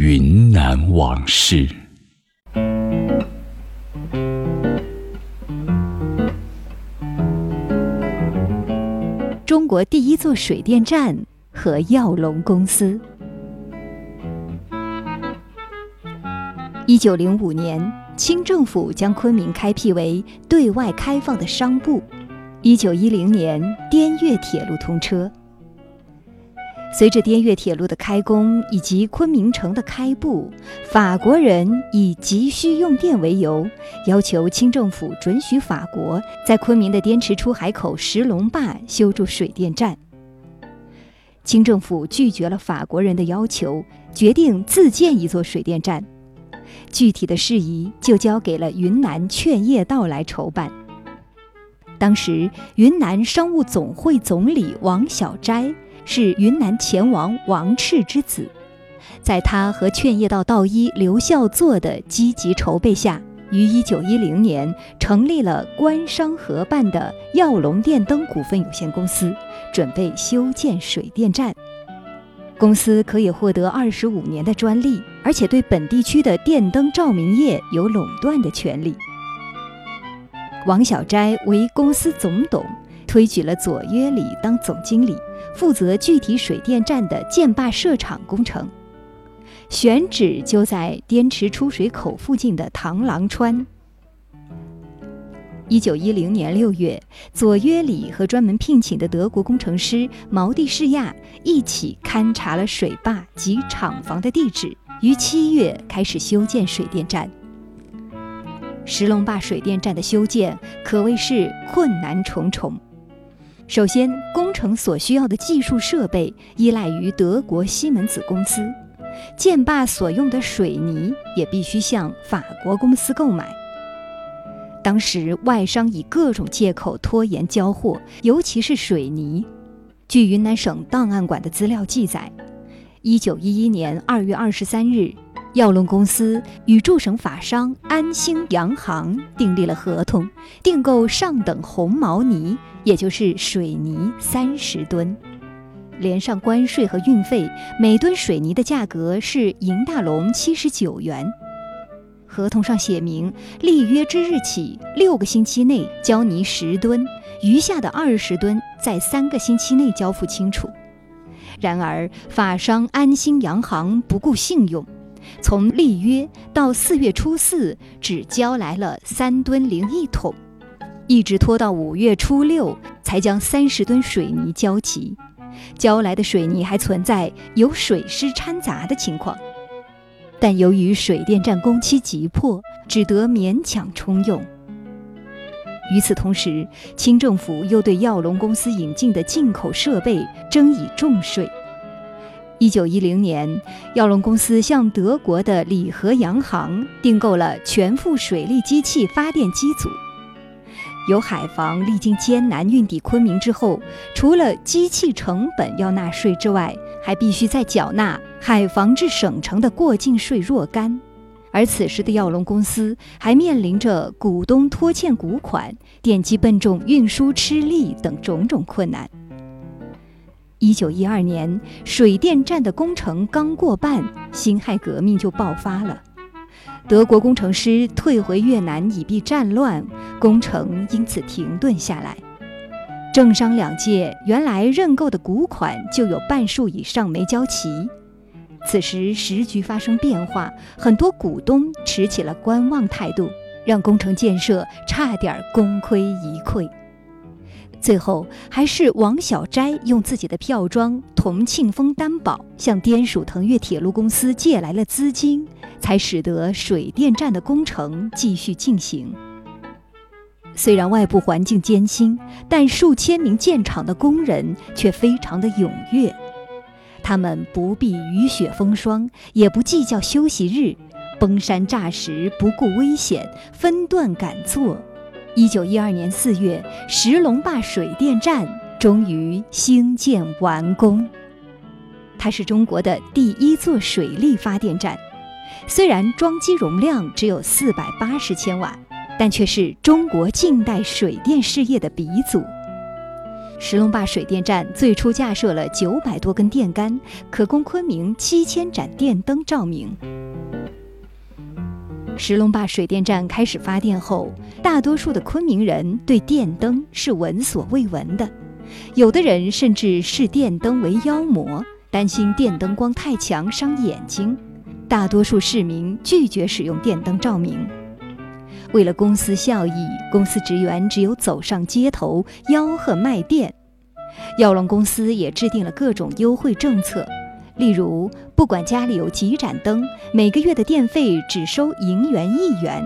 云南往事。中国第一座水电站和耀龙公司。一九零五年，清政府将昆明开辟为对外开放的商埠。一九一零年，滇越铁路通车。随着滇越铁路的开工以及昆明城的开埠，法国人以急需用电为由，要求清政府准许法国在昆明的滇池出海口石龙坝修筑水电站。清政府拒绝了法国人的要求，决定自建一座水电站。具体的事宜就交给了云南劝业道来筹办。当时，云南商务总会总理王小斋。是云南前王王赤之子，在他和劝业道道医刘孝作的积极筹备下，于1910年成立了官商合办的耀龙电灯股份有限公司，准备修建水电站。公司可以获得25年的专利，而且对本地区的电灯照明业有垄断的权利。王小斋为公司总董。推举了左约里当总经理，负责具体水电站的建坝设厂工程，选址就在滇池出水口附近的螳螂川。一九一零年六月，左约里和专门聘请的德国工程师毛蒂士亚一起勘察了水坝及厂房的地址，于七月开始修建水电站。石龙坝水电站的修建可谓是困难重重。首先，工程所需要的技术设备依赖于德国西门子公司，建坝所用的水泥也必须向法国公司购买。当时外商以各种借口拖延交货，尤其是水泥。据云南省档案馆的资料记载，一九一一年二月二十三日。耀龙公司与驻省法商安兴洋行订立了合同，订购上等红毛泥，也就是水泥三十吨，连上关税和运费，每吨水泥的价格是银大龙七十九元。合同上写明，立约之日起六个星期内交泥十吨，余下的二十吨在三个星期内交付清楚。然而，法商安兴洋行不顾信用。从立约到四月初四，只交来了三吨零一桶，一直拖到五月初六才将三十吨水泥交齐。交来的水泥还存在有水湿掺杂的情况，但由于水电站工期急迫，只得勉强充用。与此同时，清政府又对耀龙公司引进的进口设备征以重税。一九一零年，耀龙公司向德国的里河洋行订购了全副水利机器发电机组。由海防历经艰难运抵昆明之后，除了机器成本要纳税之外，还必须再缴纳海防至省城的过境税若干。而此时的耀龙公司还面临着股东拖欠股款、电机笨重、运输吃力等种种困难。一九一二年，水电站的工程刚过半，辛亥革命就爆发了。德国工程师退回越南以避战乱，工程因此停顿下来。政商两界原来认购的股款就有半数以上没交齐。此时时局发生变化，很多股东持起了观望态度，让工程建设差点功亏一篑。最后，还是王小斋用自己的票庄同庆丰担保，向滇蜀腾越铁路公司借来了资金，才使得水电站的工程继续进行。虽然外部环境艰辛，但数千名建厂的工人却非常的踊跃。他们不避雨雪风霜，也不计较休息日，崩山炸石，不顾危险，分段赶做。一九一二年四月，石龙坝水电站终于兴建完工。它是中国的第一座水力发电站，虽然装机容量只有四百八十千瓦，但却是中国近代水电事业的鼻祖。石龙坝水电站最初架设了九百多根电杆，可供昆明七千盏电灯照明。石龙坝水电站开始发电后，大多数的昆明人对电灯是闻所未闻的，有的人甚至视电灯为妖魔，担心电灯光太强伤眼睛。大多数市民拒绝使用电灯照明。为了公司效益，公司职员只有走上街头吆喝卖电。耀龙公司也制定了各种优惠政策。例如，不管家里有几盏灯，每个月的电费只收银元一元，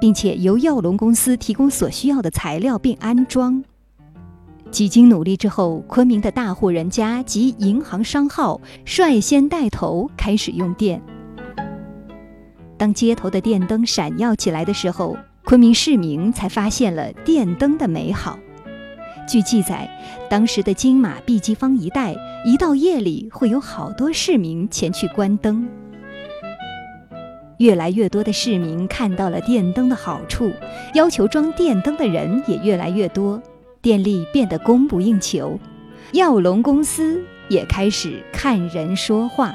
并且由耀龙公司提供所需要的材料并安装。几经努力之后，昆明的大户人家及银行商号率先带头开始用电。当街头的电灯闪耀起来的时候，昆明市民才发现了电灯的美好。据记载，当时的金马碧鸡坊一带，一到夜里会有好多市民前去关灯。越来越多的市民看到了电灯的好处，要求装电灯的人也越来越多，电力变得供不应求。耀龙公司也开始看人说话，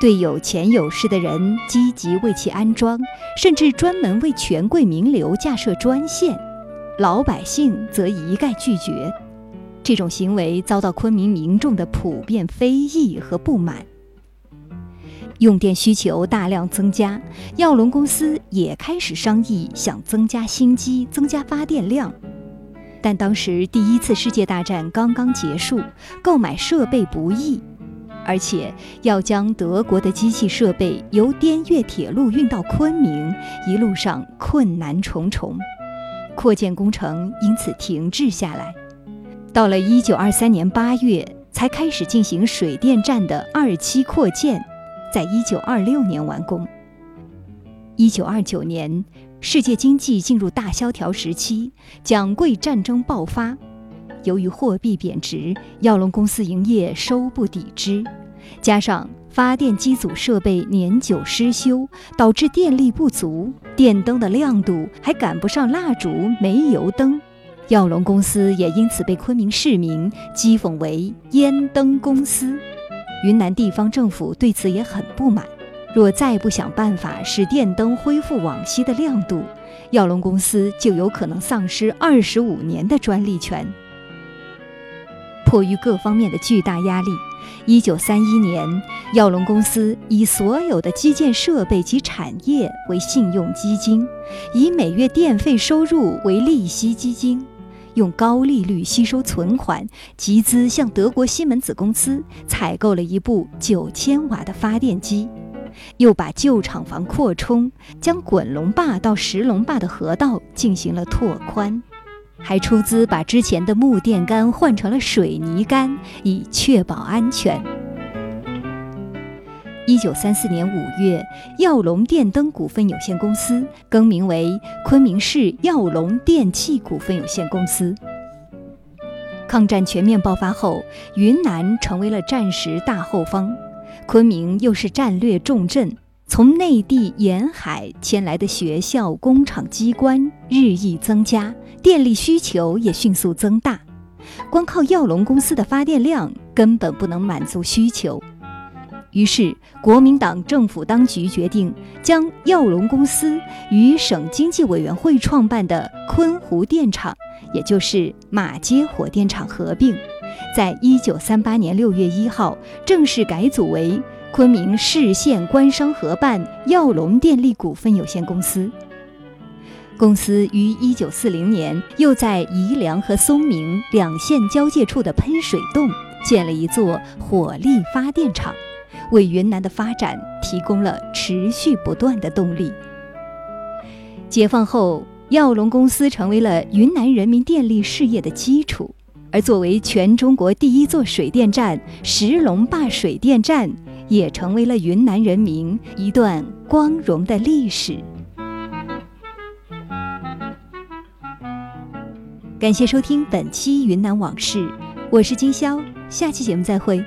对有钱有势的人积极为其安装，甚至专门为权贵名流架设专线。老百姓则一概拒绝，这种行为遭到昆明民众的普遍非议和不满。用电需求大量增加，耀龙公司也开始商议想增加新机、增加发电量。但当时第一次世界大战刚刚结束，购买设备不易，而且要将德国的机器设备由滇越铁路运到昆明，一路上困难重重。扩建工程因此停滞下来，到了一九二三年八月才开始进行水电站的二期扩建，在一九二六年完工。一九二九年，世界经济进入大萧条时期，蒋桂战争爆发，由于货币贬值，耀龙公司营业收不抵支，加上。发电机组设备年久失修，导致电力不足，电灯的亮度还赶不上蜡烛、煤油灯。耀龙公司也因此被昆明市民讥讽为“烟灯公司”。云南地方政府对此也很不满，若再不想办法使电灯恢复往昔的亮度，耀龙公司就有可能丧失二十五年的专利权。迫于各方面的巨大压力。一九三一年，耀龙公司以所有的基建设备及产业为信用基金，以每月电费收入为利息基金，用高利率吸收存款，集资向德国西门子公司采购了一部九千瓦的发电机，又把旧厂房扩充，将滚龙坝到石龙坝的河道进行了拓宽。还出资把之前的木电杆换成了水泥杆，以确保安全。一九三四年五月，耀龙电灯股份有限公司更名为昆明市耀龙电器股份有限公司。抗战全面爆发后，云南成为了战时大后方，昆明又是战略重镇。从内地沿海迁来的学校、工厂、机关日益增加，电力需求也迅速增大。光靠耀龙公司的发电量根本不能满足需求。于是，国民党政府当局决定将耀龙公司与省经济委员会创办的昆湖电厂，也就是马街火电厂合并，在一九三八年六月一号正式改组为。昆明市县官商合办耀龙电力股份有限公司。公司于一九四零年又在宜良和松明两县交界处的喷水洞建了一座火力发电厂，为云南的发展提供了持续不断的动力。解放后，耀龙公司成为了云南人民电力事业的基础，而作为全中国第一座水电站——石龙坝水电站。也成为了云南人民一段光荣的历史。感谢收听本期《云南往事》，我是金潇，下期节目再会。